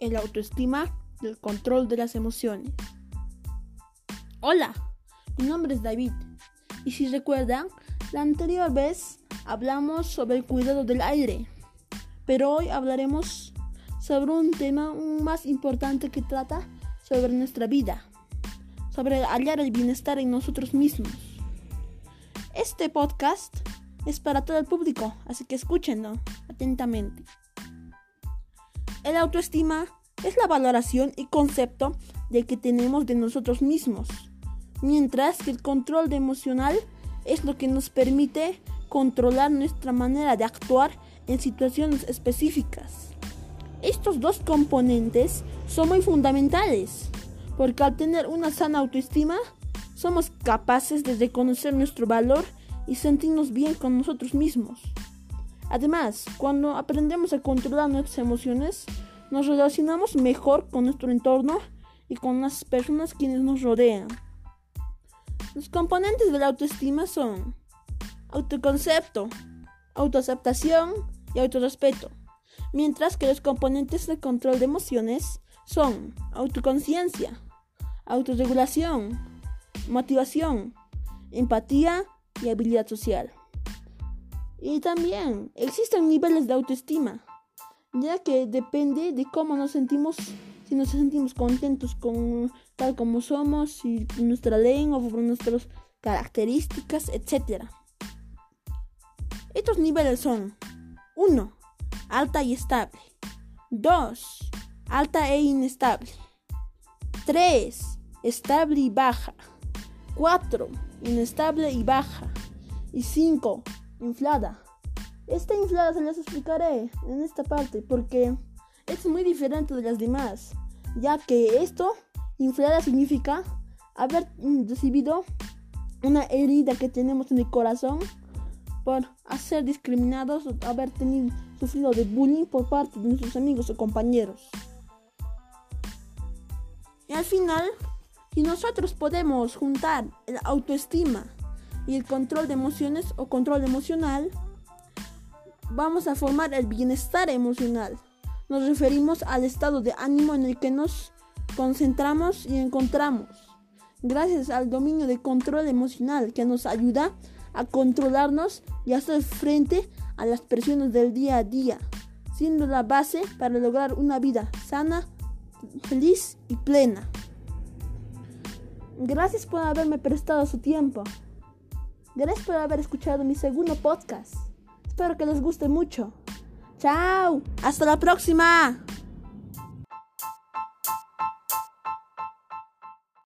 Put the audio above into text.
el autoestima del control de las emociones. Hola, mi nombre es David y si recuerdan, la anterior vez hablamos sobre el cuidado del aire, pero hoy hablaremos sobre un tema más importante que trata sobre nuestra vida, sobre hallar el bienestar en nosotros mismos. Este podcast es para todo el público, así que escúchenlo atentamente. El autoestima es la valoración y concepto de que tenemos de nosotros mismos, mientras que el control emocional es lo que nos permite controlar nuestra manera de actuar en situaciones específicas. Estos dos componentes son muy fundamentales, porque al tener una sana autoestima, somos capaces de reconocer nuestro valor y sentirnos bien con nosotros mismos. Además, cuando aprendemos a controlar nuestras emociones, nos relacionamos mejor con nuestro entorno y con las personas quienes nos rodean. Los componentes de la autoestima son autoconcepto, autoaceptación y autorrespeto, mientras que los componentes de control de emociones son autoconciencia, autorregulación, motivación, empatía y habilidad social. Y también existen niveles de autoestima, ya que depende de cómo nos sentimos, si nos sentimos contentos con tal como somos, si nuestra lengua, por nuestras características, etc. Estos niveles son 1. Alta y estable. 2. Alta e inestable. 3. Estable y baja. 4. Inestable y baja. Y 5 inflada. Esta inflada se las explicaré en esta parte porque es muy diferente de las demás, ya que esto, inflada, significa haber recibido una herida que tenemos en el corazón por ser discriminados o haber tenido, sufrido de bullying por parte de nuestros amigos o compañeros. Y al final, si nosotros podemos juntar la autoestima y el control de emociones o control emocional, vamos a formar el bienestar emocional. Nos referimos al estado de ánimo en el que nos concentramos y encontramos, gracias al dominio de control emocional que nos ayuda a controlarnos y hacer frente a las presiones del día a día, siendo la base para lograr una vida sana, feliz y plena. Gracias por haberme prestado su tiempo. Gracias por haber escuchado mi segundo podcast. Espero que les guste mucho. ¡Chao! ¡Hasta la próxima!